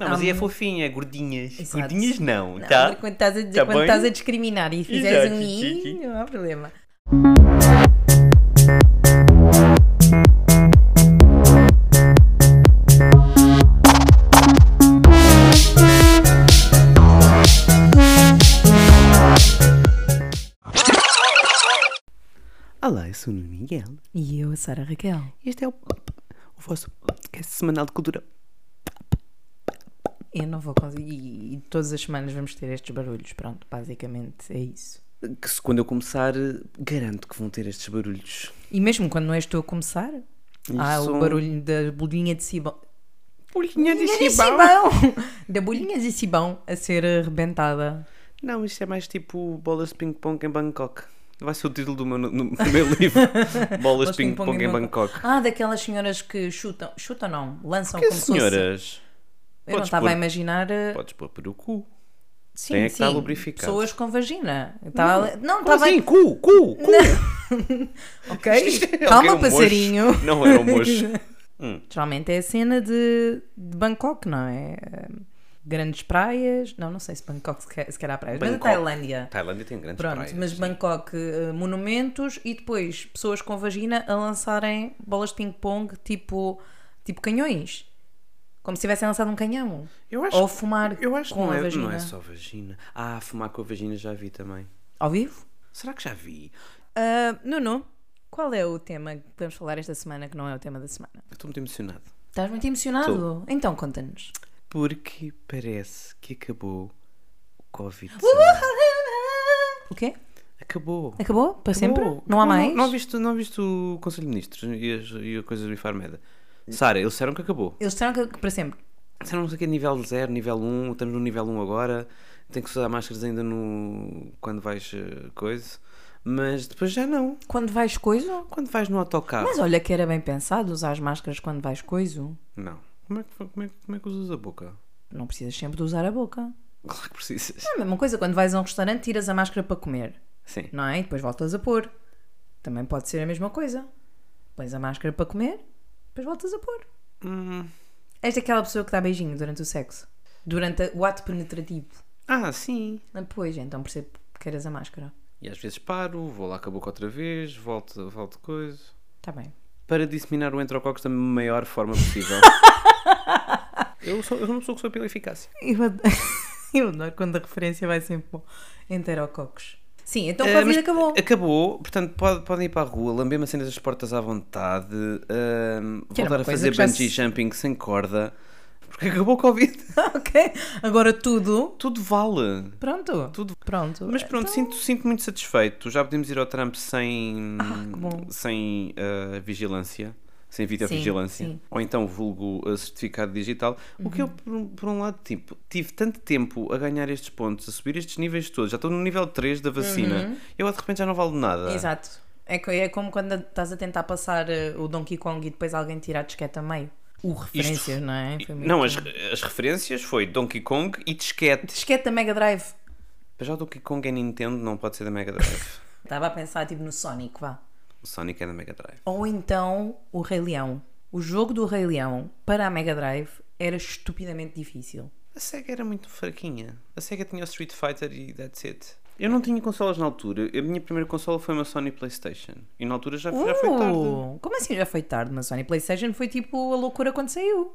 Não, mas aí é Hum. fofinha, gordinhas. Exato. Gordinhas não, Não, tá? Quando estás a, Tá quando estás a discriminar e fizeres Exato, um i, não há problema. Olá, eu sou o Nuno Miguel. E eu, a Sara Raquel. Este é o o vosso podcast semanal de cultura. Eu não vou conseguir. E todas as semanas vamos ter estes barulhos. Pronto, basicamente é isso. Que se quando eu começar, garanto que vão ter estes barulhos. E mesmo quando não és tu a começar, há são- o barulho da bolinha de cibão. Bolinha de cibão. Da bolinha de cibão a ser arrebentada. Não, isto é mais tipo bolas de ping-pong em Bangkok. Vai ser o título do meu, meu livro. Bolas de ping-pong em Bangkok. Ah, daquelas senhoras que chutam. Chutam não, lançam Que como senhoras? Eu não estava a imaginar. eh, Podes pôr para o cu. Sim, tem é que sim. estar lubrificado. Pessoas com vagina. Eu Estava... Não, estava. assim? Cu, cu, cu. Ok, é- calma, passarinho. Não era um mocho. Geralmente é a cena de, de Bangkok, não é? Grandes praias. Não, não sei se Bangkok sequer, sequer há praias. Mas a Bangkok. Tailândia. Tailândia tem grandes Pronto, praias. mas sim. Bangkok, eh, monumentos e depois pessoas com vagina a lançarem bolas de ping-pong tipo, tipo canhões. Como se tivessem lançado um canhão. Acho, Ou fumar eu acho que com não a é, vagina. não é só vagina. Ah, fumar com a vagina já vi também. Ao vivo? Será que já vi? Ah, Nuno, qual é o tema que podemos falar esta semana que não é o tema da semana? Estou muito emocionado. Estás muito emocionado? Então conta-nos. Porque parece que acabou o Covid. O quê? Acabou. Acabou? Para sempre? Acabou. Não há Acabou. mais? Não, viste, não viste o Conselho de Ministros e, as, e a coisa do Infarmeda? Sara, eles disseram que acabou. Eles disseram que para sempre. Disseram não sei o que nível 0, nível 1, estamos no nível 1 agora, tem que usar máscaras ainda no. quando vais eh, coisa. Mas depois já não. Quando vais coiso? Quando vais no autocarro. Mas olha que era bem pensado usar as máscaras quando vais coiso. Não. Como é, que, como, é, como é que usas a boca? Não precisas sempre de usar a boca. Claro que precisas. É a mesma coisa, quando vais a um restaurante tiras a máscara para comer, Sim. não é? E depois voltas a pôr. Também pode ser a mesma coisa. Pões a máscara para comer, depois voltas a pôr. Hum. És daquela pessoa que dá beijinho durante o sexo. Durante o ato penetrativo. Ah, sim. Ah, Pois, então percebo que queiras a máscara. E às vezes paro, vou lá com a boca outra vez, volto, volto coisa. Está bem. Para disseminar o enterococos da maior forma possível. eu, sou, eu não sou que sou pela eficácia. Eu adoro, eu adoro quando a referência vai sempre o enterococos. Sim, então o Eh, Covid acabou. Acabou, portanto pode- podem ir para a rua, lamber macenas das portas à vontade, era voltar a fazer bungee se- jumping sem corda, porque acabou o Covid. ok. Agora tudo. Tudo vale. Pronto. Tudo. Pronto. Mas pronto, sinto, sinto muito satisfeito. Já podemos ir ao Trump sem, Ah, sem ah, vigilância, sem videovigilância, sim. Uhum. ou então vulgo ah, certificado digital. O que eu, por, um- por um lado, tipo, tive tanto tempo a ganhar estes pontos, a subir estes níveis todos, já estou no nível 3 da vacina, eu de repente já não valo nada. Uhum. Exato. É, é como quando estás a tentar passar eh, o Donkey Kong e depois alguém tira a disquete a meio. O referências, não é? Não, as, as referências foi Donkey Kong e disquete. Disquete da Mega Drive. Mas já o Donkey Kong é Nintendo, não pode ser da Mega Drive. Estava a pensar tipo no Sonic, vá. O Sonic é da Mega Drive. Ou então o Rei Leão. O jogo do Rei Leão para a Mega Drive era estupidamente difícil. A SEGA era muito fraquinha. A SEGA tinha o Street Fighter e that's it. Eu não tinha consolas na altura. A minha primeira consola foi uma Sony PlayStation. E na altura já, já foi tarde. Uh, Como assim já foi tarde? Mas Sony PlayStation foi tipo a loucura quando saiu.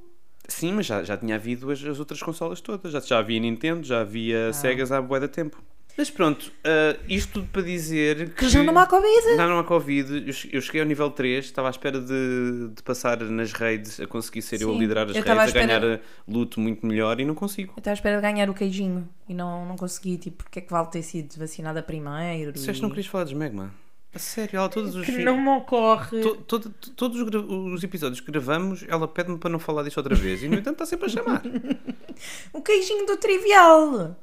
Sim, mas já, já tinha havido as, as outras consolas todas. Já, já havia Nintendo, já Ah. havia Segas há bué de tempo. Mas pronto, ah, isto tudo para dizer que... Que já não há Covid. Já não há Covid. Eu che- Eu cheguei ao nível 3, estava à espera de, de passar nas raids, a conseguir ser eu a Sim, liderar as eu raids, a espera- ganhar luto muito melhor e não consigo. Eu estava à espera de ganhar o queijinho e não, não consegui. Tipo, porque é que vale ter sido vacinada primeiro? Disseste e- que não querias falar de Smegma? A sério, ela todos os Que não me ocorre. to- todo- todos os, os episódios que gravamos, ela pede-me para não falar disto outra vez e no entanto está sempre a chamar. O queijinho do trivial.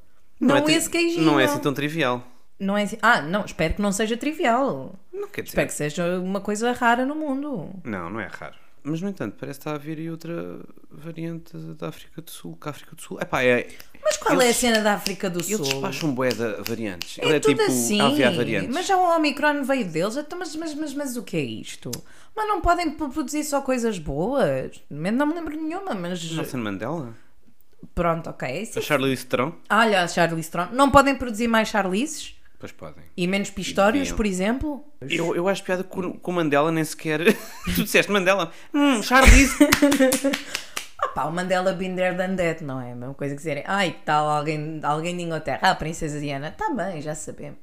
Não, é tri- esse queijinho. Não é assim tão trivial. Não é assim- Ah, não, espero que não seja trivial. Não quer dizer. Espero que seja uma coisa rara no mundo. Não, não é raro. Mas, no entanto, parece que está a haver aí outra variante da África do Sul. Que a África do Sul. Epá, é. Mas qual é a Eles- cena da África do Sul? Eles despacham bué de variantes. É Ele é tudo tipo assim. havia variantes. Mas já o Omicron veio deles. Então, mas, mas, mas, mas o que é isto? Mas não podem produzir só coisas boas? Não me lembro nenhuma, mas. Nelson Mandela? Pronto, ok. Isso- A Charlize Theron? Olha, a Charlize Theron. Não podem produzir mais Charlices? Pois podem. E menos Pistórios, Deviam. por exemplo? Eu, eu acho piada com o Mandela nem sequer. tu disseste Mandela? Hum, Charlize. Ah pá, o Mandela there done that, não é? A mesma coisa que dizerem, ai, tal alguém, alguém de Inglaterra? Ah, a Princesa Diana. Tá bem, já sabemos.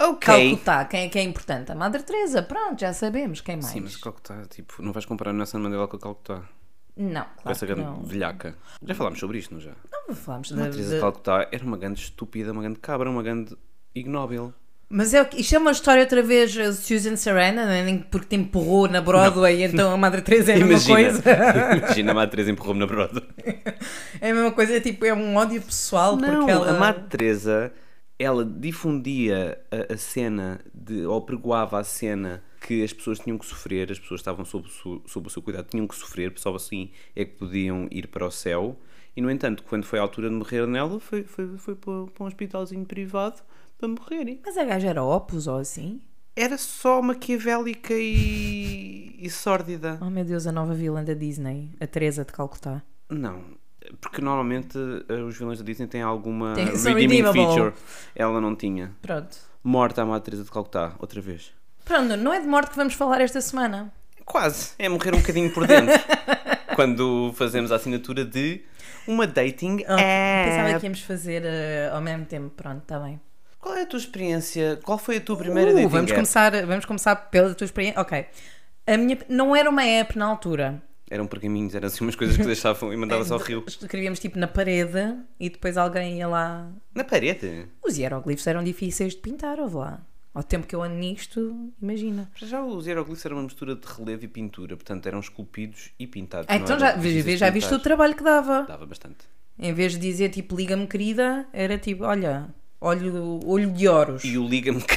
ok. Calcutá, quem é que é importante? A Madre Teresa, pronto, já sabemos. Quem mais? Sim, mas Calcutá, tipo, não vais comparar Nelson Mandela com a Calcutá. Não, Com claro essa que grande não. velhaca. Já falámos sobre isto, não já? Não falámos A da... Teresa da- de Calcutá era uma grande estúpida, uma grande cabra, uma grande ignóbil. Mas é, o que- isto é uma história outra vez uh, Susan Sarandon, né? Nem porque te empurrou na Broadway, então a Madre Teresa é a mesma coisa. imagina a Madre Teresa empurrou-me na broda. É a mesma coisa, tipo, é um ódio pessoal Não, porque ela... a Madre Teresa, ela difundia a, a cena, de, ou pregoava a cena que as pessoas tinham que sofrer, as pessoas estavam sob, sob o seu cuidado, tinham que sofrer, só assim é que podiam ir para o céu. E, no entanto, quando foi a altura de morrer nela, foi, foi, foi para, um hospitalzinho privado para morrerem. Mas a gaja era opus ou assim? Era só maquiavélica e, e sórdida. Oh meu Deus, a nova vilã da Disney, a Teresa de Calcutá. Não, porque normalmente eh, os vilões da Disney têm alguma Tem- redeeming feature. Ela não tinha. Pronto. Morta a Madre Teresa de Calcutá, outra vez. Pronto, não é de morte que vamos falar esta semana. Quase. É morrer um bocadinho por dentro. Quando fazemos a assinatura de uma dating Oh, Pensava app. que íamos fazer eh, ao mesmo tempo. Pronto, está bem. Qual é a tua experiência? Qual foi a tua primeira Uh, dating vamos, app? começar, vamos começar pela tua experiência. Ok. A minha, não era uma app na altura. Eram pergaminhos, eram assim umas coisas que deixavam e mandava-se ao rio. Escrevíamos tipo na parede e depois alguém ia lá. Na parede. Os hieroglifos eram difíceis de pintar, ouve lá. Ao tempo que eu ando nisto, imagina. Já Já os hieroglifos eram uma mistura de relevo e pintura, portanto eram esculpidos e pintados. Ah, então já, de já viste o trabalho que dava. Dava bastante. Em vez de dizer tipo liga-me querida, era tipo, olha, olho, olho de ouros. E o liga-me.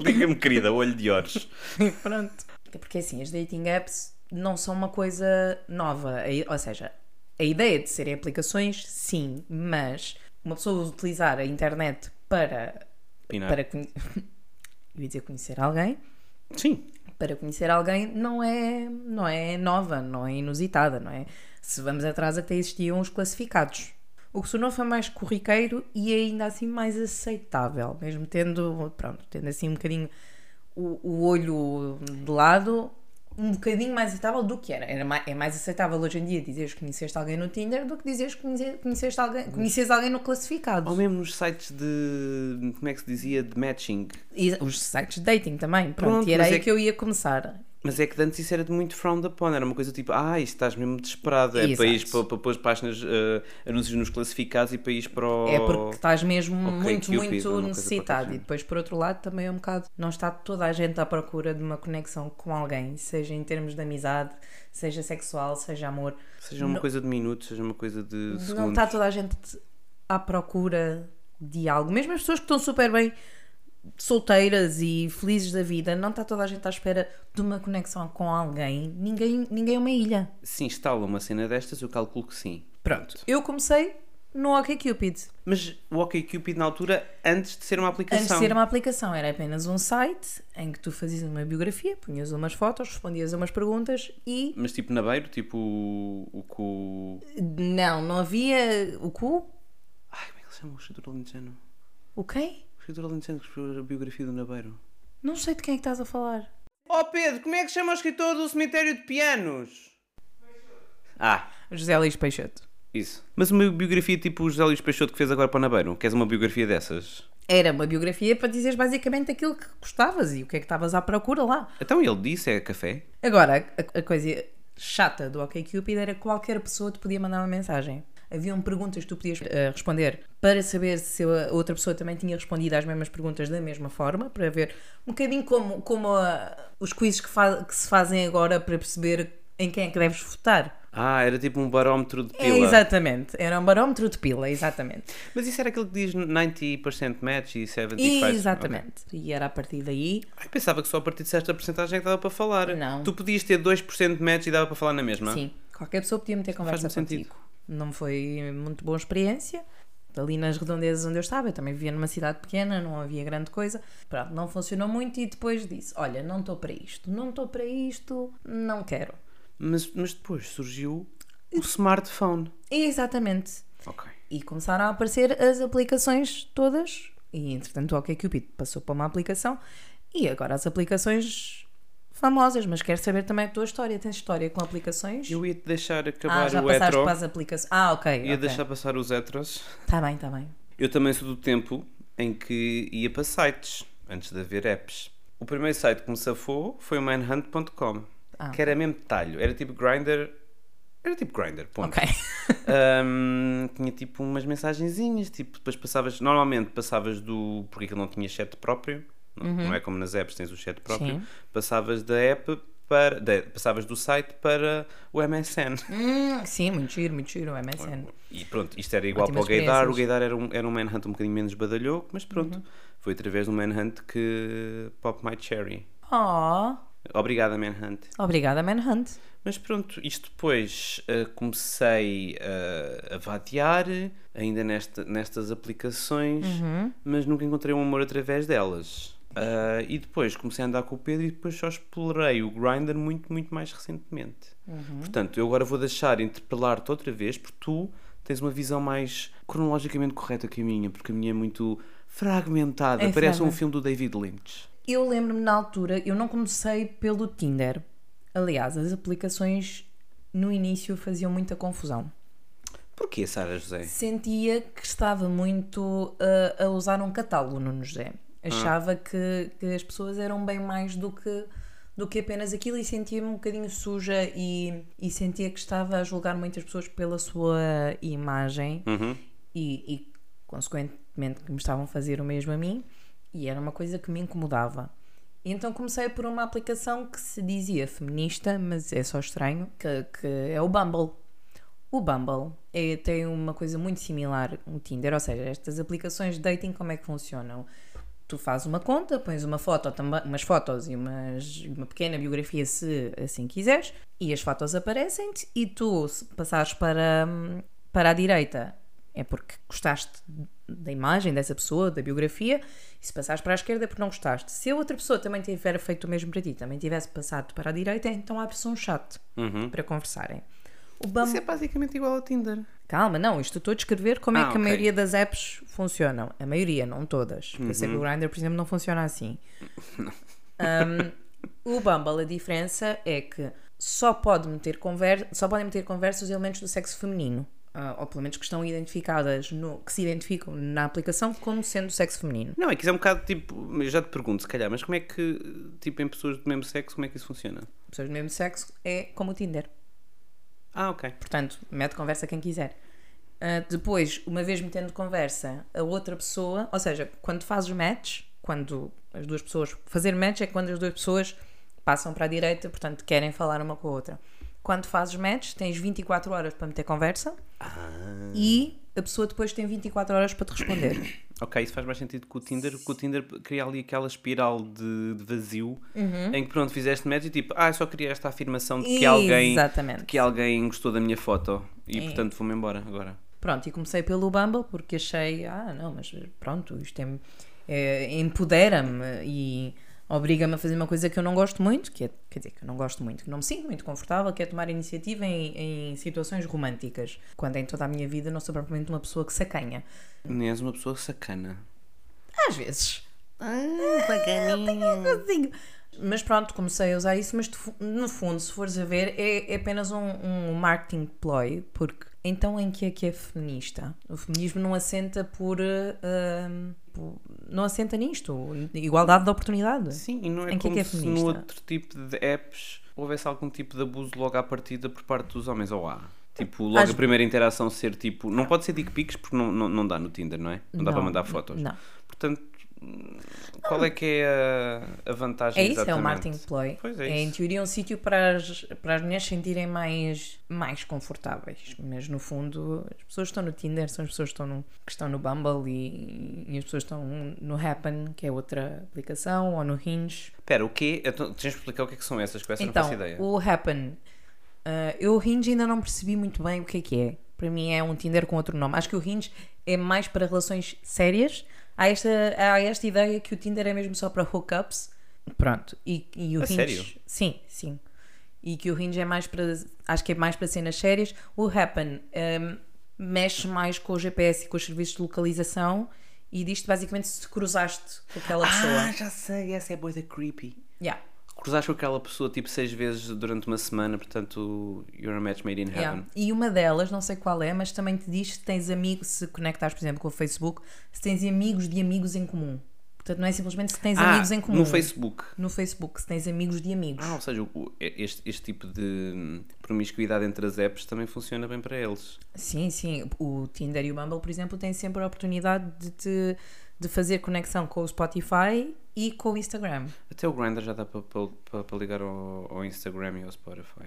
liga-me, querida, olho de olhos. Pronto. É Porque assim, as dating apps não são uma coisa nova. Ou seja, a ideia de serem aplicações, sim, mas uma pessoa utilizar a internet para. Pinar. para conhe- Eu ia dizer conhecer alguém. Sim. Para conhecer alguém não é, não é nova, não é inusitada, não é? Se vamos atrás, até existiam os classificados. O que se tornou foi mais corriqueiro e ainda assim mais aceitável, mesmo tendo, pronto, tendo assim um bocadinho o, o olho de lado, um bocadinho mais aceitável do que era. era mais, é mais aceitável hoje em dia dizeres que conheceste alguém no Tinder do que dizeres que conhece- conheceste alguém, conheces alguém no classificado. Ou mesmo nos sites de. Como é que se dizia? De matching. E os sites de dating também, pronto, Pronto, e era aí é que eu ia começar. Mas é que antes isso era de muito frowned upon, era uma coisa tipo, ah, isto estás mesmo desesperado, é Exato. para para, para pôr páginas, eh, anúncios nos classificados e para ir para o... É porque estás mesmo muito, Cupid, muito necessitado. E depois, por outro lado, também é um bocado. Não está toda a gente à procura de uma conexão com alguém, seja em termos de amizade, seja sexual, seja amor. Seja uma coisa de minutos, seja uma coisa de Não segundos. está toda a gente à procura de algo. Mesmo as pessoas que estão super bem solteiras e felizes da vida, não está toda a gente à espera de uma conexão com alguém. Ninguém, ninguém é uma ilha. Se instala uma cena destas, eu calculo que sim. Pronto. Eu comecei no OkCupid. Mas o OkCupid na altura, antes de ser uma aplicação. Antes de ser uma aplicação, era apenas um site em que tu fazias uma biografia, punhas umas fotos, respondias a umas perguntas e. Mas tipo na beiro, tipo o, o cu... Não, não havia. O cu? Ai, como é que ele chama? O escritor alentejano. O quem? O escritor alentejano que escreveu a biografia do Nabeiro. Não sei de quem é que estás a falar. Oh Pedro, como é que chama o escritor do cemitério de pianos? Ah, José Luís Peixoto. Isso. Mas uma biografia tipo o José Luís Peixoto que fez agora para o Nabeiro. Queres uma biografia dessas? Era uma biografia para dizeres basicamente aquilo que gostavas e o que é que estavas à procura lá. Então ele disse, é café. Agora, a, a coisa chata do OkCupid era que qualquer pessoa te podia mandar uma mensagem. Haviam perguntas que tu podias eh, responder para saber se a outra pessoa também tinha respondido às mesmas perguntas da mesma forma, para ver um bocadinho como, como ah, os quizzes que, que se fazem agora para perceber em quem é que deves votar. Ah, era tipo um barómetro de É, pila. exatamente. Era um barómetro de pila, exatamente. Mas isso era aquele que diz 90% match e 75%. Exatamente. E era a partir daí. Ai, pensava que só a partir de certa porcentagem é que dava para falar. Não. Tu podias ter 2% de match e dava para falar na mesma. Sim, qualquer pessoa podia meter conversa Faz-me sentido. contigo. Não foi muito boa experiência. Ali nas redondezas onde eu estava, eu também vivia numa cidade pequena, não havia grande coisa. Pronto, não funcionou muito e depois disse: Olha, não estou para isto, não estou para isto, não quero. Mas, mas depois surgiu O smartphone. Exatamente. Ok. E começaram a aparecer as aplicações todas. E entretanto o OkCupid passou para uma aplicação. E agora as aplicações famosas. Mas quero saber também a tua história. Tens história com aplicações? Eu ia te deixar acabar ah, já o hetero. para as aplicações. Ah, ok. Ia ok. deixar passar os heteros. Tá bem, tá bem. Eu também sou do tempo em que ia para sites, antes de haver apps. O primeiro site que me safou foi o manhunt.com, Ah. que era mesmo talho. Era tipo Grindr. Era tipo Grindr, ponto. Ok. Ahm, tinha tipo umas mensagenzinhas, tipo, depois passavas, normalmente passavas do, porque aquilo não tinha chat próprio, não, não é como nas apps tens o chat próprio, Sim. passavas da app para, da- passavas do site para o MSN. Hum, sim, muito giro, muito giro. O MSN. E pronto, isto era igual Ótimas para o Gaydar, o. Gaydar era um, era um manhunt um bocadinho menos badalhoco, mas pronto, Uhum. foi através do manhunt que Pop My Cherry. Oh, Obrigada, manhunt. obrigada, Manhunt. Mas pronto, isto depois eh, comecei eh, a vadear ainda nesta, nestas aplicações, Uhum. mas nunca encontrei um amor através delas. Ah, e depois comecei a andar com o Pedro e depois só explorei o Grindr muito, muito mais recentemente. Uhum. Portanto, eu agora vou deixar interpelar-te outra vez porque tu tens uma visão mais cronologicamente correta que a minha, porque a minha é muito fragmentada. É Parece um filme do David Lynch. Eu lembro-me na altura, eu não comecei pelo Tinder. Aliás, as aplicações no início faziam muita confusão. Porquê, Sara José? Sentia que estava muito uh, a usar um catálogo no José. Achava que, que as pessoas eram bem mais do que, do que apenas aquilo e sentia-me um bocadinho suja e, e sentia que estava a julgar muitas pessoas pela sua imagem Uhum. e, e, consequentemente que me estavam a fazer o mesmo a mim e era uma coisa que me incomodava. E então comecei por uma aplicação que se dizia feminista, mas é só estranho, que, que é o Bumble. O Bumble é, tem uma coisa muito similar ao Tinder, ou seja, estas aplicações de dating como é que funcionam? Tu fazes uma conta, pões uma foto, umas fotos e umas, uma pequena biografia se assim quiseres, e as fotos aparecem-te e tu se passares para, para a direita é porque gostaste da imagem dessa pessoa, da biografia, e se passares para a esquerda é porque não gostaste. Se a outra pessoa também tiver feito o mesmo para ti, também tivesse passado para a direita, então abre-se um chat Uhum. para conversarem. O Isso Bumble... é basicamente igual ao Tinder. Calma, não, isto estou a descrever como Ah, é que ok. a maioria das apps funcionam. A maioria, não todas. Por isso é que o Uhum. Grindr, por exemplo, não funciona assim. Um, o Bumble, a diferença é que só, pode meter conver só podem meter conversa os elementos do sexo feminino. Ah, ou pelo menos que estão identificadas no, que se identificam na aplicação como sendo do sexo feminino. Não, é que isso é um bocado tipo. eu Já te pergunto, se calhar, mas como é que, tipo, em pessoas do mesmo sexo, como é que isso funciona? Pessoas do mesmo sexo é como o Tinder. Ah, ok. Portanto, mete conversa quem quiser. Ah, depois, uma vez metendo conversa, a outra pessoa, ou seja, quando fazes match, quando as duas pessoas. Fazer match é quando as duas pessoas passam para a direita, portanto, querem falar uma com a outra. Quando fazes match, tens 24 horas para meter conversa e a pessoa depois tem 24 horas para te responder. Ok, isso faz mais sentido que o Tinder, porque o Tinder cria ali aquela espiral de, de vazio em que pronto, fizeste match e tipo, ah, eu só queria esta afirmação de que alguém, de que alguém gostou da minha foto e portanto vou-me embora agora. Pronto, e comecei pelo Bumble porque achei, ah, não, mas pronto, isto é, é- empodera-me e obriga-me a fazer uma coisa que eu não gosto muito, que é, quer dizer, que eu não gosto muito, que não me sinto muito confortável, que é tomar iniciativa em, em situações românticas, quando em toda a minha vida não sou propriamente uma pessoa que sacanha. Nem és uma pessoa sacana. Às vezes. Ah, bacaninha. Assim. Mas pronto, comecei a usar isso, mas no fundo, se fores a ver, é, é apenas um, um marketing ploy, porque então em que é que é feminista? O feminismo não assenta por. hum, por- não assenta nisto. Igualdade de oportunidade. Sim, e não é Em que é como que é se no outro tipo de apps houvesse algum tipo de abuso logo à partida por parte dos homens, ou há? Tipo, logo Às- a primeira interação ser tipo. Não pode ser dick pics porque não, não, não dá no Tinder, não é? Não, dá para mandar fotos. Não. Portanto, qual é que é a, vantagem É isso, é o exatamente? marketing ploy. Pois é é em teoria um sítio para as, para as mulheres se sentirem mais, mais confortáveis. Mas no fundo, as pessoas que estão no Tinder são as pessoas que estão no, que estão no Bumble e, e as pessoas que estão no Happen, que é outra aplicação, ou no Hinge. Espera, o quê? Então, tens de explicar o que é que são essas, que essa não Então, faço ideia. o Happen, uh, eu o Hinge ainda não percebi muito bem o que é que é. Para mim é um Tinder com outro nome. Acho que o Hinge é mais para relações sérias. Há esta, há esta ideia que o Tinder é mesmo só para hookups. Pronto. E, e o A Hinge. sério? Sim, sim. e que o Hinge é mais para. Acho que é mais para cenas sérias. O Happen hum, mexe mais com o GPS e com os serviços de localização e diz-te basicamente se te cruzaste com aquela pessoa. Ah, já sei, essa é boa da creepy. Yeah. Cruzaste com aquela pessoa tipo seis vezes durante uma semana, portanto, you're a match made in heaven. Yeah. E uma delas, não sei qual é, mas também te diz se tens amigos, se conectares, por exemplo, com o Facebook, se tens amigos de amigos em comum. Portanto, não é simplesmente se tens Ah, amigos em comum. no Facebook. No Facebook, se tens amigos de amigos. Ah, ou seja, este, este tipo de hum, promiscuidade entre as apps também funciona bem para eles. Sim, sim. O Tinder e o Bumble, por exemplo, têm sempre a oportunidade de, te, de fazer conexão com o Spotify e com o Instagram. Até o Grindr já dá para, ligar ao, ao Instagram e ao Spotify.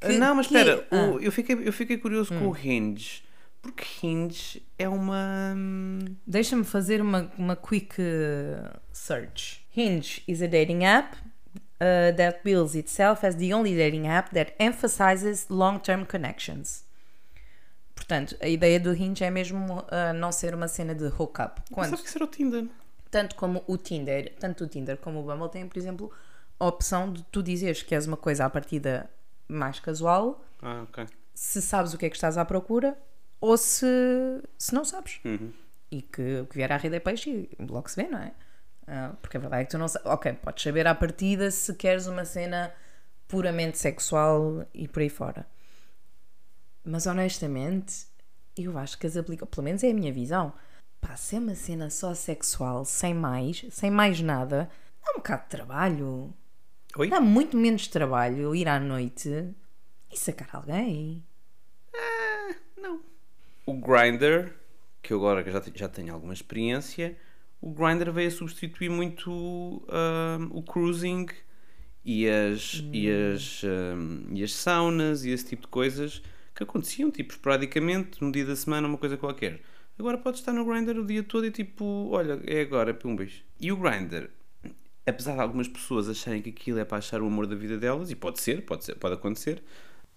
Que- Ah, não, mas que- espera, ah. eu, fiquei, eu fiquei curioso com o Hinge, porque Hinge é uma. hum, Deixa-me fazer uma, uma quick uh, search. Hinge is a dating app uh, that bills itself as the only dating app that emphasizes long-term connections. Portanto, a ideia do Hinge é mesmo uh, não ser uma cena de hookup. Quando, Sabe que era o Tinder? Tanto como o Tinder, tanto o Tinder como o Bumble têm, por exemplo, a opção de tu dizeres que és uma coisa à partida mais casual, Ah, ok. se sabes o que é que estás à procura ou se, se não sabes. Uhum. E que o que vier à rede é peixe e logo se vê, não é? Ah, porque a verdade é que tu não sabes. Ok, podes saber à partida se queres uma cena puramente sexual e por aí fora. Mas honestamente, eu acho que as aplicações, pelo menos é a minha visão, pá, se é uma cena só sexual, sem mais, sem mais nada, dá um bocado de trabalho. Oi? Dá muito menos trabalho ir à noite e sacar alguém. Não. O Grindr, que eu agora já, já tenho alguma experiência, o Grindr veio a substituir muito hum, o cruising e as, e, as, hum, e as saunas e esse tipo de coisas que aconteciam, tipo, esporadicamente, no dia da semana, uma coisa qualquer. Agora podes estar no Grindr o dia todo e tipo, olha, é agora, pumbas. E o Grindr, apesar de algumas pessoas acharem que aquilo é para achar o amor da vida delas, e pode ser, pode, ser, pode acontecer,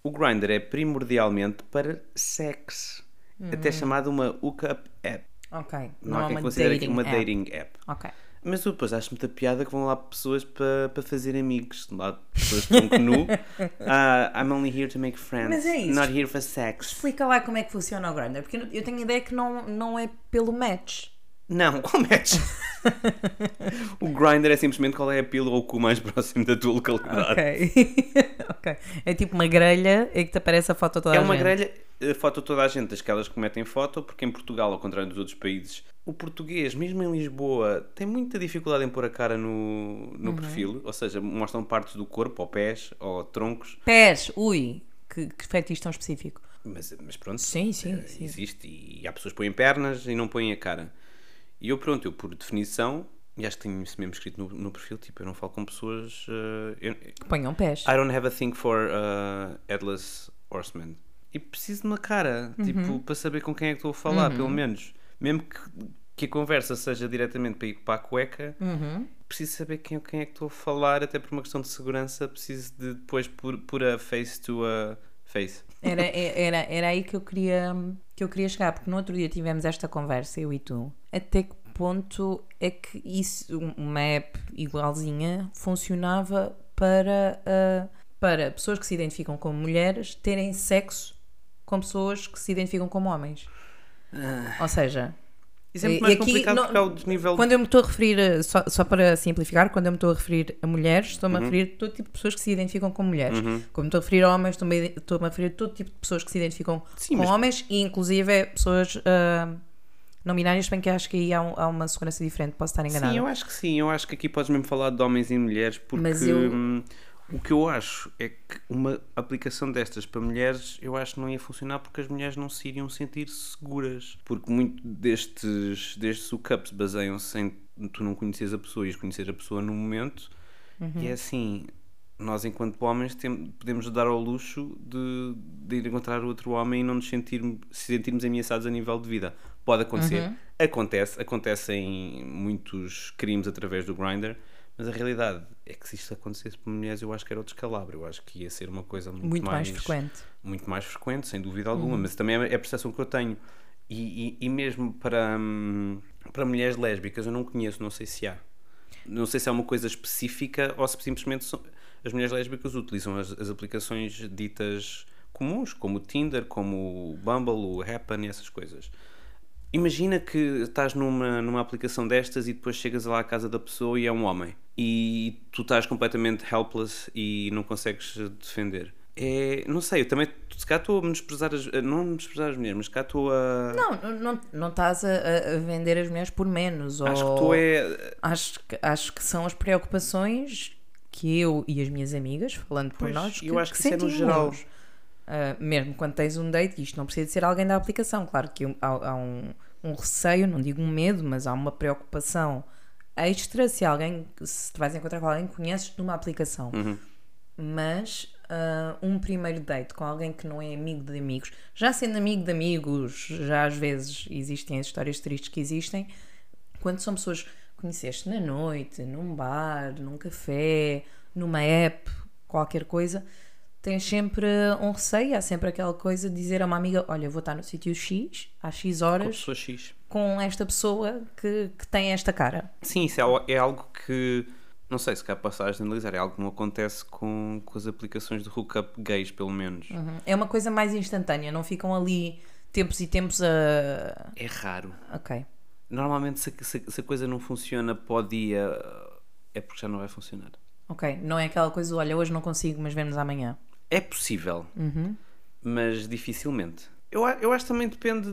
o Grindr é primordialmente para sexo. Até chamado uma hookup app. Ok. Não, Não, é quem uma dating uma app. dating app. Ok. Mas eu depois acho muita piada que vão lá pessoas para, para fazer amigos. Lá pessoas de tronco nu. Ah, I'm only here to make friends. Mas é isso. Not here for sex. Explica lá como é que funciona o Grindr, porque eu eu tenho a ideia que não, não é pelo match. Não, qual match? o Grindr é simplesmente qual é a pila ou o cu mais próximo da tua localidade. Ok. ok. É tipo uma grelha em que te aparece a foto toda É a uma gente. grelha, a foto toda a gente, aquelas que metem foto, porque em Portugal, ao contrário dos outros países, o português, mesmo em Lisboa, tem muita dificuldade em pôr a cara no, no Uhum. perfil, ou seja, mostram partes do corpo, ou pés, ou troncos, Pés, ui, que, que fetiche tão específico. mas, mas pronto, Sim, sim, eh, sim. existe, e há pessoas que põem pernas e não põem a cara. E eu, pronto, eu por definição, e acho que tenho isso mesmo escrito no, no perfil, tipo, eu não falo com pessoas... eh, eu- Que ponham pés. I don't have a thing for uh, headless horsemen. E preciso de uma cara, Uhum. tipo, para saber com quem é que estou a falar, pelo menos. Mesmo que, que a conversa seja diretamente para ir para a cueca, Uhum. preciso saber quem, quem é que estou a falar, até por uma questão de segurança, preciso de depois pôr, pôr a face to a face. Era, era, era aí que eu, queria, que eu queria chegar, porque no outro dia tivemos esta conversa, eu e tu. Até que ponto é que isso, uma app igualzinha, funcionava para, ah, para pessoas que se identificam como mulheres terem sexo com pessoas que se identificam como homens? Ou seja, É E- muito e mais aqui complicado não- porque há o desnível Quando eu me estou a referir, só, só para simplificar, quando eu me estou a referir a mulheres, estou-me Uhum. a referir a todo tipo de pessoas que se identificam como mulheres. Quando me estou a referir a homens, estou-me a, estou-me a referir a todo tipo de pessoas que se identificam Sim, com mas- homens e inclusive é pessoas ah, não binárias, bem que acho que aí há, um- há uma segurança diferente, posso estar enganada. Sim, eu acho que sim. Eu acho que aqui podes mesmo falar de homens e mulheres, porque eu- hum, o que eu acho é que uma aplicação destas para mulheres, eu acho que não ia funcionar porque as mulheres não se iriam sentir seguras. Porque muito destes, destes hookups baseiam-se em tu não conheces a pessoa e conhecer a pessoa no momento. E é assim, nós enquanto homens tem- podemos dar ao luxo de, de ir encontrar outro homem e não nos sentir, se sentirmos ameaçados a nível de vida. Pode acontecer. Acontece. Acontecem muitos crimes através do Grindr. Mas a realidade é que se isto acontecesse para mulheres, eu acho que era outro descalabro. Eu acho que ia ser uma coisa muito, Muito mais frequente. muito mais frequente, sem dúvida alguma, mas também é a percepção que eu tenho. E, e, e mesmo para, hum, para mulheres lésbicas, eu não conheço, não sei se há. Não sei se há uma coisa específica ou se simplesmente são- as mulheres lésbicas utilizam as, as aplicações ditas comuns, como o Tinder, como o Bumble, o Happen e essas coisas. Imagina que estás numa, numa aplicação destas e depois chegas lá à casa da pessoa e é um homem. E tu estás completamente helpless e não consegues defender. É, não sei, eu também, se cá estou a desprezar as, não a desprezar as mulheres, mas cá estou a... Não, não, não estás a, a vender as mulheres por menos. Acho ou... que tu é... Acho, que- acho que são as preocupações que eu e as minhas amigas, falando por Pois, nós, eu acho que isso é no geral. Ah, mesmo quando tens um date, isto não precisa de ser alguém da aplicação. Claro que há, há um, um receio, não digo um medo, mas há uma preocupação extra se alguém, se te vais encontrar com alguém que conheces numa aplicação. Uhum. Mas ah, um primeiro date com alguém que não é amigo de amigos, já sendo amigo de amigos, já às vezes existem as histórias tristes que existem, quando são pessoas que conheceste na noite, num bar, num café, numa app, qualquer coisa, tens sempre um receio, há sempre aquela coisa de dizer a uma amiga: Olha, vou estar no sítio X, às X Com horas, pessoa X. com esta pessoa que, que tem esta cara. Sim, isso é, é algo que, não sei se cá passares de analisar, é algo que não acontece com, com as aplicações de hookup gays, pelo menos. Uhum. É uma coisa mais instantânea, não ficam ali tempos e tempos a. É raro. Ok. Normalmente, se, se- se a coisa não funciona para o dia, é porque já não vai funcionar. Ok, não é aquela coisa, olha, hoje não consigo, mas vemos amanhã. É possível, Uhum. mas dificilmente. Eu, eu acho que também depende.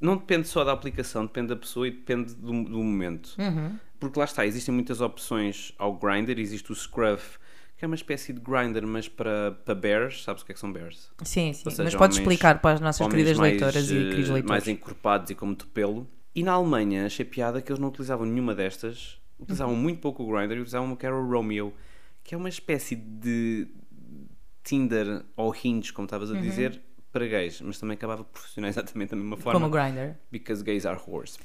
Não depende só da aplicação, depende da pessoa e depende do, do momento. Uhum. Porque lá está, existem muitas opções ao Grindr, existe o Scruff, que é uma espécie de Grindr, mas para, para bears, sabes o que é que são bears? Sim, sim. Seja, mas podes explicar para as nossas queridas mais, leitoras e eh, queridos leitores. mais encorpados e com muito pelo. E na Alemanha achei piada que eles não utilizavam nenhuma destas, utilizavam Uhum. muito pouco o Grindr e utilizavam uma que era o Romeo, que é uma espécie de Tinder ou Hinge, como estavas a Uhum. dizer, para gays, mas também acabava por funcionar exatamente da mesma forma. Como o Grindr. Because gays are whores.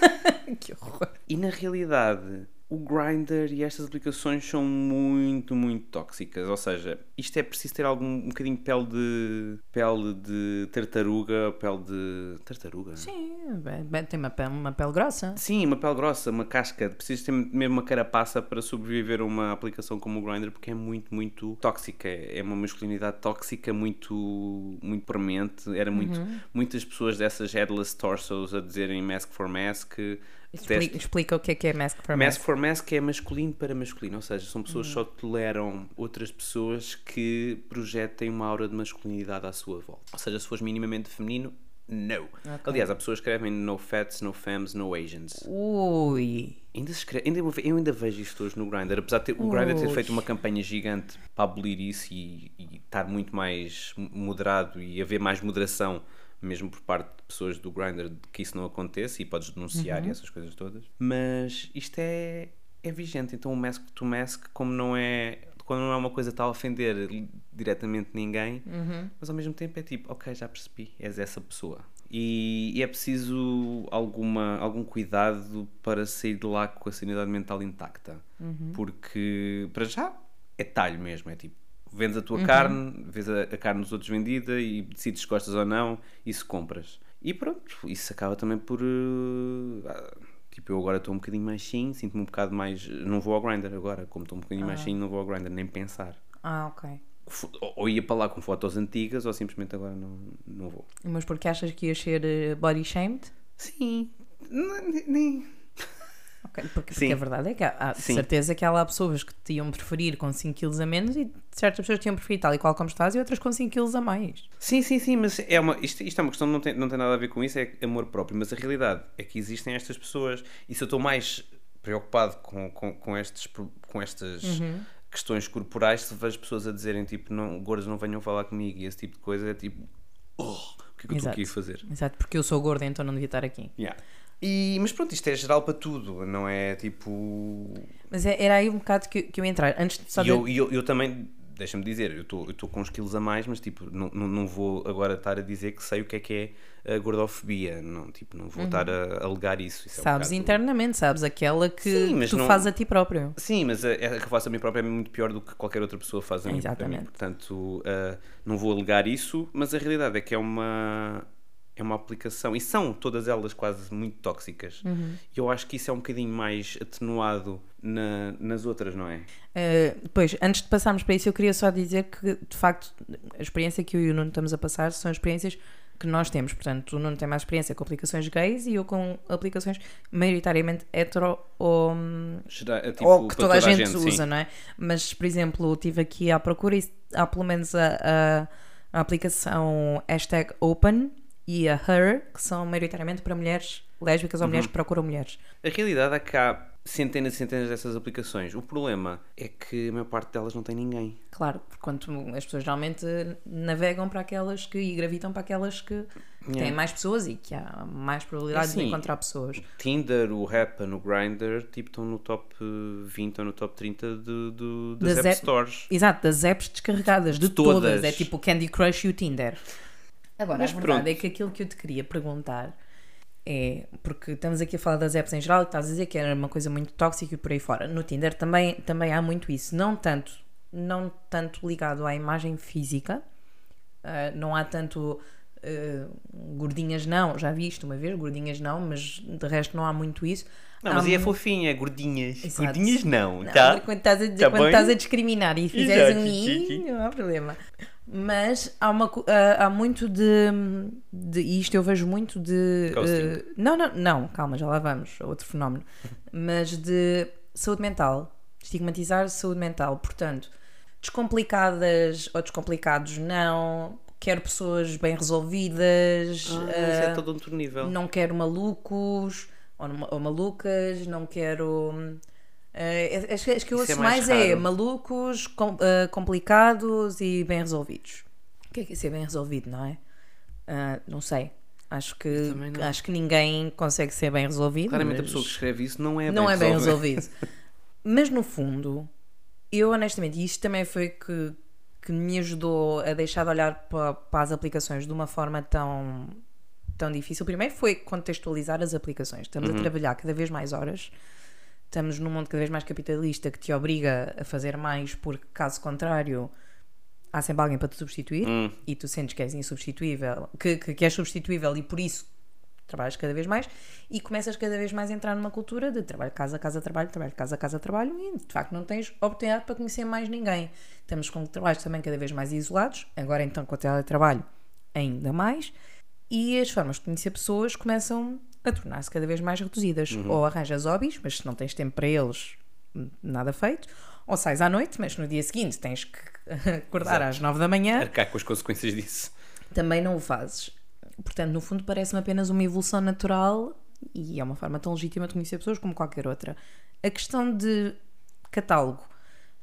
que horror. E na realidade, o Grindr e estas aplicações são muito, muito tóxicas. Ou seja, isto é preciso ter algum um bocadinho de pele de pele de tartaruga, pele de tartaruga. Sim, bem, bem, tem uma pele, uma pele grossa. Sim, uma pele grossa, uma casca. Precisas ter mesmo uma carapaça para sobreviver a uma aplicação como o Grindr, porque é muito, muito tóxica. É uma masculinidade tóxica muito, muito premente. Era muito, muitas pessoas dessas headless torsos a dizerem mask for mask. Explica, explica o que é que é Mask for Mask Mask. for Mask é masculino para masculino, ou seja, são pessoas que só toleram outras pessoas que projetem uma aura de masculinidade à sua volta. Ou seja, se fores minimamente feminino, não. Aliás, há pessoas que escrevem no fats, no femmes, no Asians. Ui. Ainda escreve, ainda, eu ainda vejo isto hoje no Grindr, apesar de ter, o Grindr ter feito uma campanha gigante para abolir isso e, e estar muito mais moderado e haver mais moderação, mesmo por parte de pessoas do Grindr, que isso não aconteça e podes denunciar e essas coisas todas. Mas isto é, é vigente, então o mask to mask, como não é. Quando não é uma coisa que está a ofender diretamente ninguém, mas ao mesmo tempo é tipo, ok, já percebi, és essa pessoa. E, e é preciso alguma, algum cuidado para sair de lá com a sanidade mental intacta. Porque, para já, é talho mesmo. É tipo, vendes a tua carne, vês a, a carne dos outros vendida e decides se gostas ou não e se compras. E pronto, isso acaba também por. ah, tipo, eu agora estou um bocadinho mais sim, sinto-me um bocado mais. Não vou ao grinder agora, como estou um bocadinho mais sim, não vou ao grinder, nem pensar. Ah, ok. Ou ia para lá com fotos antigas, ou simplesmente agora não, não vou. Mas porque achas que ias ser eh, body shamed? Sim, nem. Ok, porque, porque a verdade é que há, há certeza que há lá pessoas que te iam preferir com 5 kg a menos e certas pessoas te iam preferir tal e qual como estás e outras com 5 kg a mais. Sim, sim, sim, mas é uma, isto, isto é uma questão que não tem, não tem nada a ver com isso, é amor próprio. Mas a realidade é que existem estas pessoas e se eu estou mais preocupado com, com, com, estes, com estas questões corporais, se vejo pessoas a dizerem tipo, não, gordas não venham falar comigo e esse tipo de coisa, é tipo, oh, que que eu estou aqui a fazer? Exato, porque eu sou gorda então não devia estar aqui. Yeah. E, mas pronto, isto é geral para tudo, não é tipo. Mas é- era aí um bocado que, que eu ia entrar. Antes de só E eu, eu, eu também, deixa-me dizer, eu estou com uns quilos a mais, mas tipo, não, não, não vou agora estar a dizer que sei o que é que é a gordofobia. Não, tipo, não vou estar a alegar isso. isso é um sabes internamente, sabes aquela que Sim, tu não- fazes a ti próprio. Sim, mas a, a que eu faço a mim própria é muito pior do que qualquer outra pessoa faz a mim. a mim. Exatamente. Portanto, ah, não vou alegar isso, mas a realidade é que é uma, é uma aplicação, e são todas elas quase muito tóxicas. Uhum. E eu acho que isso é um bocadinho mais atenuado na- nas outras, não é? Uh, pois, antes de passarmos para isso, eu queria só dizer que, de facto, a experiência que eu e o Nuno estamos a passar são experiências que nós temos. Portanto, o Nuno tem mais experiência com aplicações gays e eu com aplicações maioritariamente hetero ou, é tipo, ou que para toda a gente, sim. usa, não é? Mas, por exemplo, estive aqui à procura e há pelo menos a, a- a aplicação hashtag Open e a Her, que são maioritariamente para mulheres lésbicas ou Uhum. mulheres que procuram mulheres. A realidade é que há centenas e centenas dessas aplicações. O problema é que a maior parte delas não tem ninguém. Claro, porque quanto as pessoas geralmente navegam para aquelas que e gravitam para aquelas que têm mais pessoas e que há mais probabilidade de Assim, encontrar pessoas. Tinder, o Happn, o Grindr, tipo, estão no top eh, 20 ou no top 30 de, de- das, Das App app- Stores. Exato, das apps descarregadas, de, De todas. todas. É tipo o Candy Crush e o Tinder. Agora, Mas a verdade pronto. é que aquilo que eu te queria perguntar é, porque estamos aqui a falar das apps em geral e estás a dizer que era uma coisa muito tóxica e por aí fora. No Tinder também, também há muito isso. Não tanto, não tanto ligado à imagem física, ah, não há tanto ah, gordinhas não, já vi isto uma vez, gordinhas não, mas de resto não há muito isso. Não, Há mas aí é fofinha, é gordinhas. Exato. Gordinhas não, Não, tá? Quando estás a, dizer, Tá quando estás a discriminar e fizeres Exato, um i, não há problema. Mas há, uma, ah, há muito de, de. E isto eu vejo muito de. Eh, não, não, não, calma, já lá vamos. Outro fenómeno. Mas de saúde mental. Estigmatizar saúde mental. Portanto, descomplicadas ou descomplicados, não. Quero pessoas bem resolvidas. Ah, ah, é todo outro nível. não quero malucos ou, ou malucas, não quero. eh, acho, que- acho que eu é ouço mais mais, é malucos, com- eh, complicados e bem resolvidos. O que é que é ser bem resolvido, não é? Ah, não sei. Acho que, acho que ninguém consegue ser bem resolvido. Claramente a pessoa que escreve isso não é não bem é bem resolvida. resolvido. mas no fundo, eu honestamente, e isto também foi que, que me ajudou a deixar de olhar para, para as aplicações de uma forma tão, tão difícil. Primeiro foi contextualizar as aplicações. Estamos Uhum. a trabalhar cada vez mais horas. Estamos num mundo cada vez mais capitalista que te obriga a fazer mais, porque caso contrário há sempre alguém para te substituir Hum. e tu sentes que és insubstituível, que, que, que és substituível e por isso trabalhas cada vez mais e começas cada vez mais a entrar numa cultura de trabalho, casa, casa, trabalho, trabalho, casa, casa, trabalho e de facto não tens oportunidade para conhecer mais ninguém. Estamos com trabalhos também cada vez mais isolados, agora então com o teletrabalho ainda mais, e as formas de conhecer pessoas começam a tornar-se cada vez mais reduzidas. Ou arranjas hobbies, mas se não tens tempo para eles, nada feito, ou sais à noite, mas no dia seguinte tens que acordar Exato. às nove da manhã Arcar com as consequências disso. também não o fazes. Portanto, no fundo, parece-me apenas uma evolução natural e é uma forma tão legítima de conhecer pessoas como qualquer outra. A questão de catálogo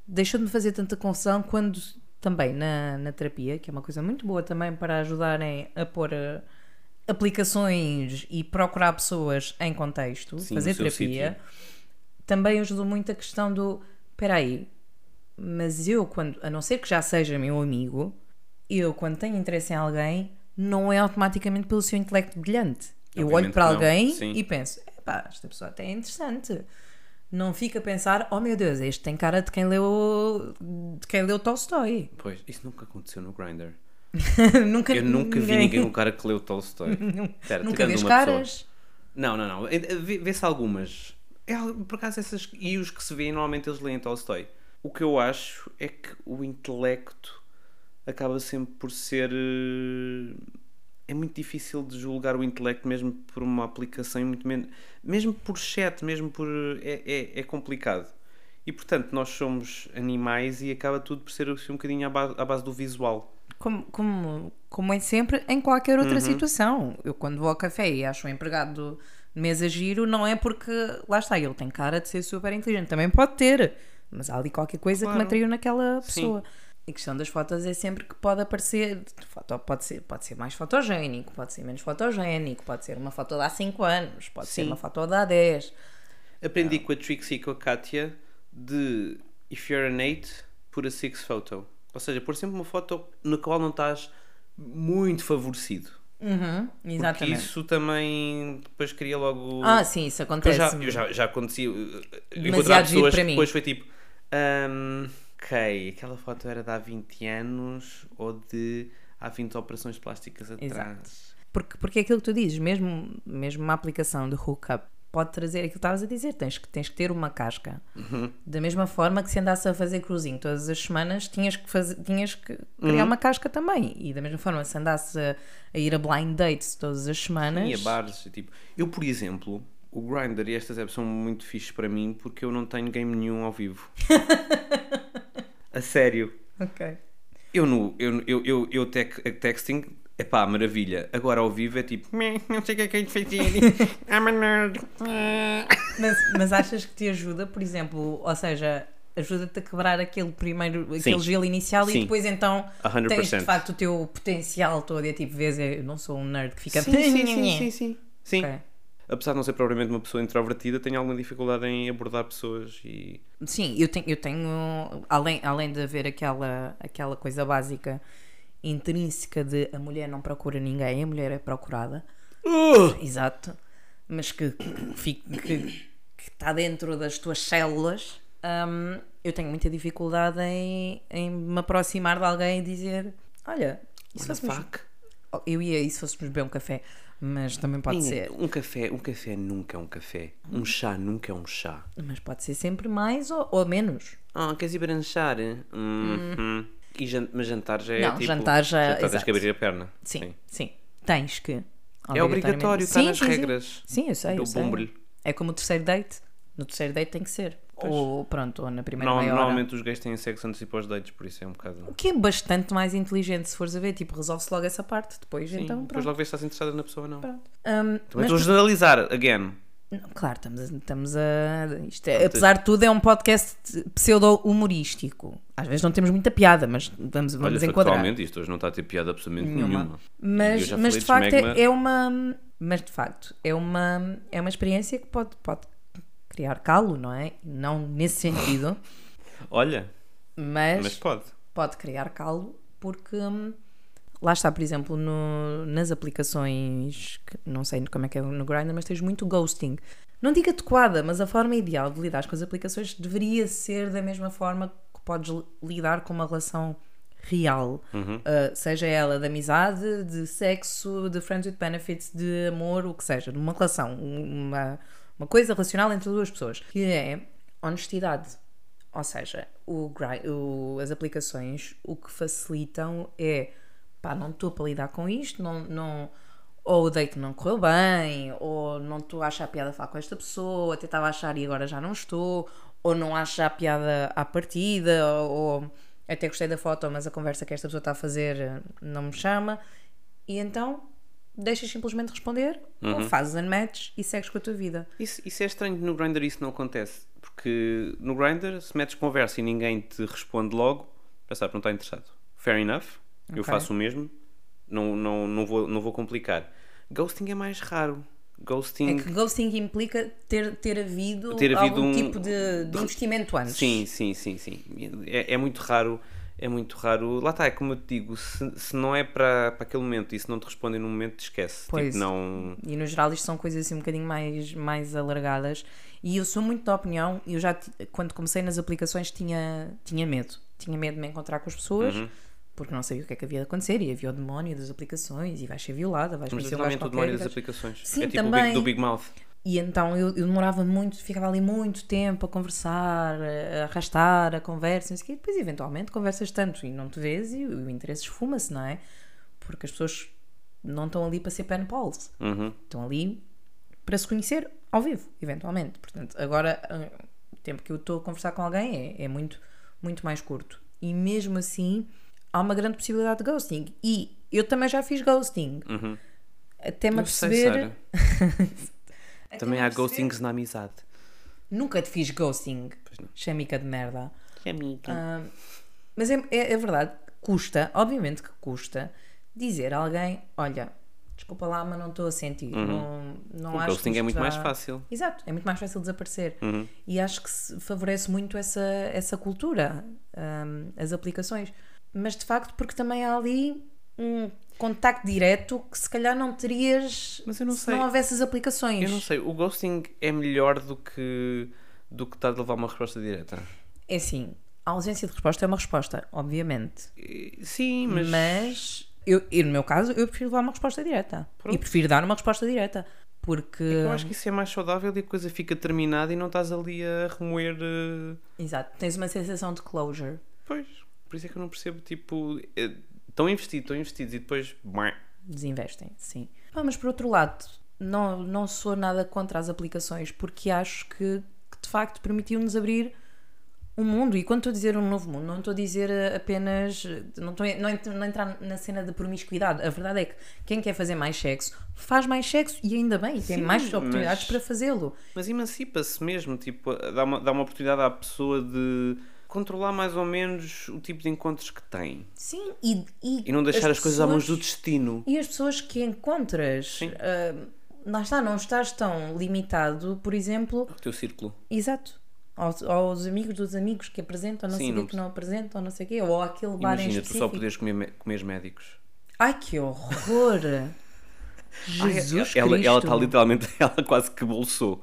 deixou de me fazer tanta confusão quando também na, na terapia, que é uma coisa muito boa também para ajudarem a pôr eh, aplicações e procurar pessoas em contexto, Sim, fazer terapia, também ajudou muito a questão do espera aí, mas eu quando, a não ser que já seja meu amigo, eu quando tenho interesse em alguém, não é automaticamente pelo seu intelecto brilhante. Eu olho para não, alguém e penso, epá, esta pessoa até é interessante. Não fica a pensar, oh meu Deus, este tem cara de quem leu de quem leu Tolstói. Pois, isso nunca aconteceu no Grindr. nunca, Eu nunca vi ninguém com cara que leu Tolstói. Pera, Nunca vês uma pessoa. caras? Não, não, não. É- vê- Vê-se algumas. É, por acaso essas. E os que se vêem, normalmente eles leem Tolstói. O que eu acho é que o intelecto acaba sempre por ser. eh, É muito difícil de julgar o intelecto mesmo por uma aplicação e muito menos. Mesmo por chat, mesmo por. É, é, é complicado. E portanto, nós somos animais e acaba tudo por ser assim, um bocadinho à base, à base do visual. Como, como, como é sempre em qualquer outra Uhum. situação. Eu quando vou ao café e acho um empregado de mesa giro, não é porque lá está, ele tem cara de ser super inteligente. Também pode ter, mas há ali qualquer coisa que Claro. me atraiu naquela Sim. A questão das fotos é sempre que pode aparecer, foto pode ser, pode ser mais fotogénico, pode ser menos fotogénico, pode ser uma foto de há 5 anos, pode ser Sim. uma foto de há 10. Aprendi com a Trixie e com a Katia de if you're an 8, put a 6 photo. Ou seja, pôr sempre uma foto na qual não estás muito favorecido. Uhum, Porque exatamente. isso também depois cria logo. Ah, sim, isso Porque eu acontece. já, eu já, já aconteci uh, encontrar pessoas para mim. depois foi tipo. "Ahm, ok, aquela foto era de há 20 anos ou de há 20 operações plásticas atrás. porque, porque é aquilo que tu dizes, mesmo, mesmo uma aplicação de hookup pode trazer aquilo que estavas a dizer, tens que, tens que ter uma casca. Uhum. Da mesma forma que se andasse a fazer cruzinho todas as semanas, tinhas que, fazer, tinhas que criar Uhum. uma casca também. E da mesma forma, se andasse a, a ir a blind dates todas as semanas. E a bares, tipo. Eu, por exemplo, o Grindr e estas apps são muito fixes para mim porque eu não tenho game nenhum ao vivo. a sério. Ok. Eu no. Eu, eu, eu, eu tec, texting. É pá, maravilha. Agora ao vivo é tipo. "Meh, Não sei o que é que é de fazer. I'm a nerd. Mas, mas achas que te ajuda, por exemplo, ou seja, ajuda-te a quebrar aquele primeiro, aquele Sim. gelo inicial Sim. e depois então A 100%. tens de facto o teu potencial todo e é tipo, vês, eu não sou um nerd que fica. Sim, sim, sim, sim, sim. Sim. Ok. Apesar de não ser propriamente uma pessoa introvertida, tenho alguma dificuldade em abordar pessoas e. Sim, eu tenho, eu tenho além, além de haver aquela, aquela coisa básica intrínseca de a mulher não procura ninguém, a mulher é procurada. Exato. Mas que que que está dentro das tuas células. hum, eu tenho muita dificuldade em, em me aproximar de alguém e dizer: Olha, the fôssemos. Oh, Eu ia e se fôssemos beber um café, mas também pode Ninguém- ser. Um café, um café nunca é um café. Um chá nunca é um chá. Mas pode ser sempre mais ou, ou menos. Ah, queres ir branchar? Uhum. E jan- mas jantar já é Não, tipo... jantar já- Jantar tens que abrir a perna. Sim, sim. Tens que. É obrigatório, está Sim, nas sim, sim. regras. Sim, eu sei. do eu sei. É como o terceiro date. No terceiro date tem que ser. Ou pronto, ou na primeira Normal- meia hora. normalmente os gays têm sexo antes para os dates, por isso é um bocado... O que é bastante mais inteligente, se fores a ver. Tipo, resolve-se logo essa parte. Depois, Sim, então, depois pronto. logo vês se estás interessada na pessoa ou não. Hum, Também mas, estou a generalizar, again. não, claro, estamos a. Estamos a isto é- apesar de tudo, é um podcast pseudo-humorístico. Às vezes não temos muita piada, mas vamos, vamos Olha, enquadrar. factualmente isto hoje não está a ter piada absolutamente nenhuma. Nenhuma. E Mas, mas de facto é, é uma. Mas de facto é uma, é uma experiência que pode, pode criar calo, não é? Não nesse sentido, Olha, mas, mas pode. pode criar calo porque hum, lá está, por exemplo, no- nas aplicações, que não sei como é que é no Grindr, mas tens muito ghosting. Não digo adequada, mas a forma ideal de lidar com as aplicações deveria ser da mesma forma que podes li- lidar com uma relação real, Uh, seja ela de amizade, de sexo, de friends with benefits, de amor, o que seja, numa relação, uma, uma coisa relacional entre duas pessoas, que é honestidade. Ou seja, o, o- as aplicações o que facilitam é pá, não estou para lidar com isto, não, não, ou o date não correu bem, ou não estou a achar piada a falar com esta pessoa, até estava a achar e agora já não estou, ou não acho já piada à partida, ou, ou até gostei da foto, mas a conversa que esta pessoa está a fazer eh, não me chama, e então deixas simplesmente responder, ou fazes unmatch e segues com a tua vida. Isso, isso é estranho, no Grindr isso não acontece. Porque no Grindr, se metes conversa e ninguém te responde logo, já sabe, não está interessado. Fair enough, eu Ok. faço o mesmo, não, não, não, vou, não vou complicar. Ghosting é mais raro. Ghosting. É que ghosting implica ter, ter havido, Ter havido algum um- tipo de, de investimento antes. Sim, sim, sim, sim. É, é muito raro. É muito raro. Lá está, é como eu te digo, se, se não é para, para aquele momento e se não te respondem no momento, te esquece. Pois. Tipo, não. E no geral isto são coisas assim um bocadinho mais, mais alargadas. E eu sou muito da opinião, eu já quando comecei nas aplicações tinha, tinha medo. Tinha medo de me encontrar com as pessoas, Uhum. porque não sabia o que é que havia de acontecer. E havia o demónio das aplicações, e vais ser violada, vais Mas conhecer um gajo o demónio das aplicações. Sim, é tipo o também. Big, do Big Mouth. E então eu, eu demorava muito, ficava ali muito tempo a conversar, a arrastar a conversa, não sei o quê. E depois eventualmente conversas tanto e não te vês e o, o interesse esfuma-se, não é? Porque as pessoas não estão ali para ser pen pals. Uhum. Estão ali para se conhecer ao vivo, eventualmente. Portanto, agora ah, o tempo que eu estou a conversar com alguém é, é muito, muito mais curto. E mesmo assim há uma grande possibilidade de ghosting. E eu também já fiz ghosting. Até me Uhum. Sara. Também há ghostings na amizade. Nunca te fiz ghosting. Pois não. Chamica de merda. Amiga. Ah, mas é, é, é verdade, custa, obviamente que custa, dizer a alguém: olha, desculpa lá, mas não estou a sentir. Não, não o acho ghosting que é muito mais fácil. Exato, é muito mais fácil desaparecer. Uhum. E acho que se favorece muito essa, essa cultura, hum, as aplicações. Mas de facto, porque também há ali um contacto direto que se calhar não terias Mas eu não se sei. não houvesse as aplicações. Eu não sei, o ghosting é melhor do que do que estar a levar uma resposta direta. É assim, a ausência de resposta é uma resposta, obviamente. Sim, mas. Mas eu, e no meu caso, eu prefiro dar uma resposta direta. Pronto. E prefiro dar uma resposta direta. Porque. Eu acho que isso é mais saudável e a coisa fica terminada e não estás ali a remoer. eh, Exato, tens uma sensação de closure. Pois, por isso é que eu não percebo, tipo, eh, estão investidos, estão investidos e depois. Desinvestem, sim. Ah, mas por outro lado, não, não sou nada contra as aplicações, porque acho que, que de facto permitiu-nos abrir um mundo. E quando estou a dizer um novo mundo, não estou a dizer eh, apenas. Não estou a- não, não entrar na cena da promiscuidade. A verdade é que quem quer fazer mais sexo faz mais sexo e ainda bem, tem Sim, mais oportunidades mas- para fazê-lo. Mas emancipa-se mesmo, tipo, dá uma, dá uma oportunidade à pessoa de controlar mais ou menos o tipo de encontros que tem Sim, e, e, e não deixar as, coisas à mãos do destino. E as pessoas que encontras. Ah, lá está, não estás tão limitado, por exemplo, O teu círculo. Exato. Aos, aos amigos dos amigos que apresentam, não Sim, sei o não que não apresentam, não sei o quê, ou aquele bar em Imagina, tu específico. só poderes comer, me- comer médicos. Ai, que horror! Jesus ela, Cristo! ela está literalmente, ela quase que bolsou.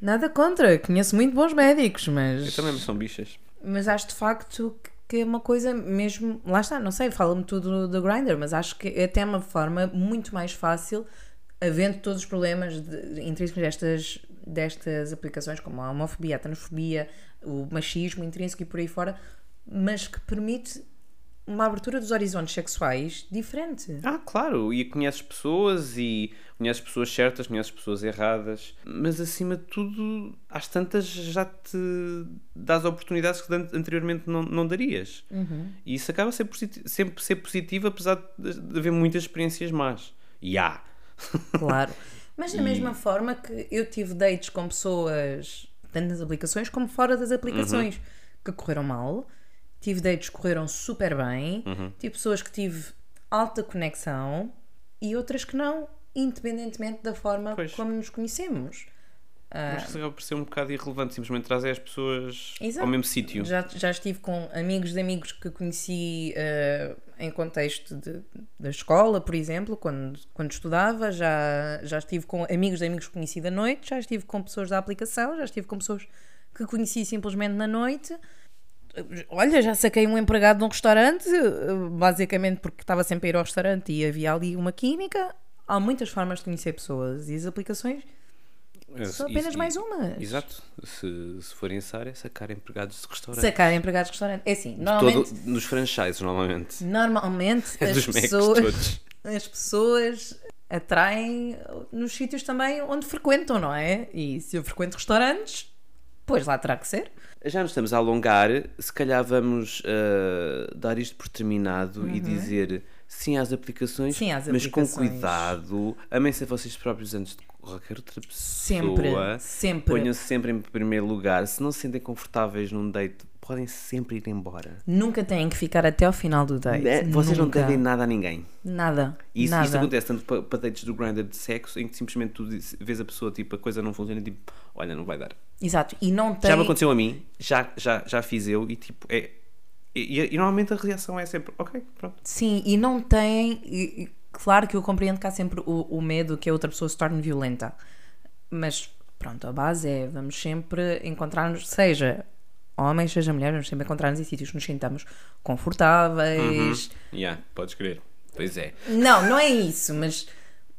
Nada contra, conheço muito bons médicos, Eu mas, também são bichas. mas acho de facto que- que é uma coisa mesmo. Lá está, não sei, fala-me tudo do Grindr, mas acho que é até uma forma muito mais fácil, havendo todos os problemas de, intrínsecos destas, destas aplicações, como a homofobia, a transfobia, o machismo intrínseco e por aí fora, mas que permite uma abertura dos horizontes sexuais diferente. Ah, claro, e conheces pessoas e conheces pessoas certas, conheces pessoas erradas, mas acima de tudo, às tantas já te dás oportunidades que an- anteriormente não, não darias. E isso acaba a ser sempre ser positivo, apesar de, de haver muitas experiências más. E há. Claro. Mas da mesma forma que eu tive dates com pessoas, tanto nas aplicações como fora das aplicações, que correram mal. Tive dates que correram super bem. Tive pessoas que tive alta conexão e outras que não, independentemente da forma Pois. como nos conhecemos. Isso acaba por ser um bocado irrelevante, simplesmente trazer as pessoas Exato. ao mesmo sítio. Já, já estive com amigos de amigos que conheci eh, em contexto de, da escola, por exemplo, quando, quando estudava. Já, já estive com amigos de amigos que conheci da noite. Já estive com pessoas da aplicação. Já estive com pessoas que conheci simplesmente na noite. Olha, já saquei um empregado de um restaurante, basicamente porque estava sempre a ir ao restaurante e havia ali uma química. Há muitas formas de conhecer pessoas e as aplicações são apenas mais uma. Exato. Se, se forem essa área, sacar empregados de restaurante. Sacar empregados de restaurante. É assim, normalmente. Todo, nos franchises, normalmente. Normalmente as Dos Macs pessoas, as pessoas atraem nos sítios também onde frequentam, não é? E se eu frequento restaurantes, pois lá terá que ser. Já nos estamos a alongar, se calhar vamos ah, dar isto por terminado e dizer sim às aplicações, Uhum. Sim às mas com cuidado. Amem-se a vocês próprios antes de qualquer outra pessoa. Sempre, sempre. Ponham-se sempre em primeiro lugar. Se não se sentem confortáveis num date, podem sempre ir embora. Nunca têm que ficar até ao final do date. Né? Vocês não Nunca. devem nada a ninguém. Nada. E isso, nada. isto acontece tanto para, para dates do Grindr de sexo, em que simplesmente tu diz- vês a pessoa, tipo, a coisa não funciona e tipo, olha, não vai dar. Exato. E não tem. Já me aconteceu a mim, já, já, já fiz eu e tipo, é. E, e- e normalmente a reação é sempre, ok, pronto. Sim, e não tem. e claro que eu compreendo que há sempre o, o medo que a outra pessoa se torne violenta. Mas pronto, a base é vamos sempre encontrar-nos, seja homens, seja mulheres, vamos sempre encontrar-nos em sítios que nos sintamos confortáveis. Yeah, podes crer. Pois é. Não, não é isso, mas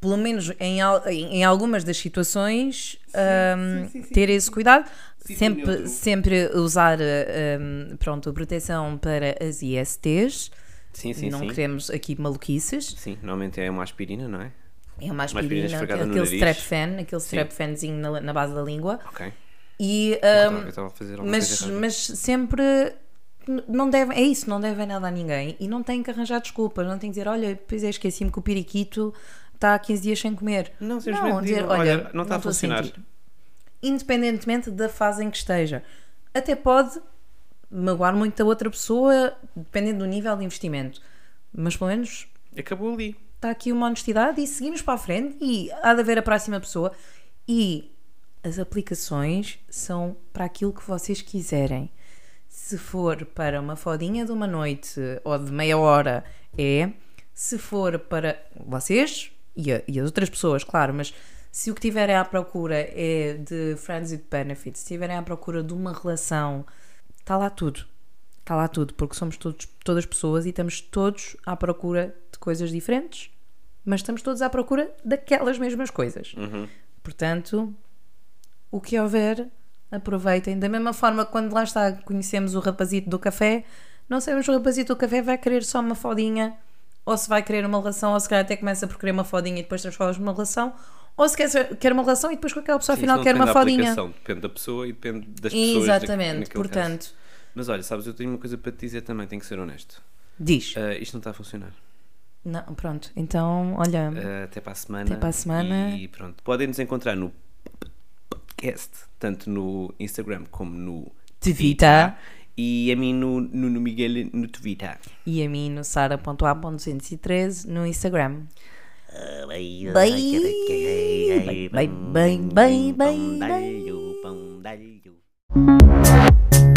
pelo menos em, em, algumas das situações hum, ter esse cuidado. Sempre, neutro. sempre usar hum, pronto, proteção para as ISTs. Sim, sim, não sim. queremos aqui maluquices. Sim, normalmente é uma aspirina, não é? É uma aspirina aspirina, esfregada no aquele strap fan, aquele strap fanzinho na, na base da língua. Ok. E, a alguma mas, mas sempre não deve, é isso, não devem nada a ninguém e não têm que arranjar desculpas, não têm que dizer, olha, pois é, esqueci-me que o periquito está há 15 dias sem comer. Não, simplesmente dizer, digam, olha, olha, não está a estou funcionar. sentir. Independentemente da fase em que esteja. Até pode magoar muito a outra pessoa, dependendo do nível de investimento. Mas pelo menos Acabou ali. está aqui uma honestidade e seguimos para a frente e há de haver a próxima pessoa e as aplicações são para aquilo que vocês quiserem. Se for para uma fodinha de uma noite ou de meia hora, é. Se for para vocês e, a- e as outras pessoas, claro, mas se o que tiverem à procura é de friends with benefits, se estiverem à procura de uma relação, está lá tudo. Está lá tudo, porque somos todos, todas pessoas e estamos todos à procura de de coisas diferentes, mas estamos todos à procura daquelas mesmas coisas. Portanto, o que houver, aproveitem. Da mesma forma quando lá está, conhecemos o rapazito do café, não sabemos se o rapazito do café vai querer só uma fodinha, ou se vai querer uma relação, ou se calhar até começa por querer uma fodinha e depois transforma numa relação, ou se quer, quer uma relação e depois com aquela pessoa Sim, afinal quer uma fodinha. Depende da pessoa e depende das pessoas. Exatamente, portanto, caso. Mas olha, sabes, eu tenho uma coisa para te dizer também, tenho que ser honesto. diz. Ah, isto não está a funcionar. Não, pronto, então, olha, Ah, até para a semana. Até para a semana. E pronto. Podem nos encontrar no podcast, tanto no Instagram como no Twitter. E a mim no, no, no Miguel no Twitter. e a mim no sara.a.213 no Instagram. Bye, bye, bye, bye, bye. bye.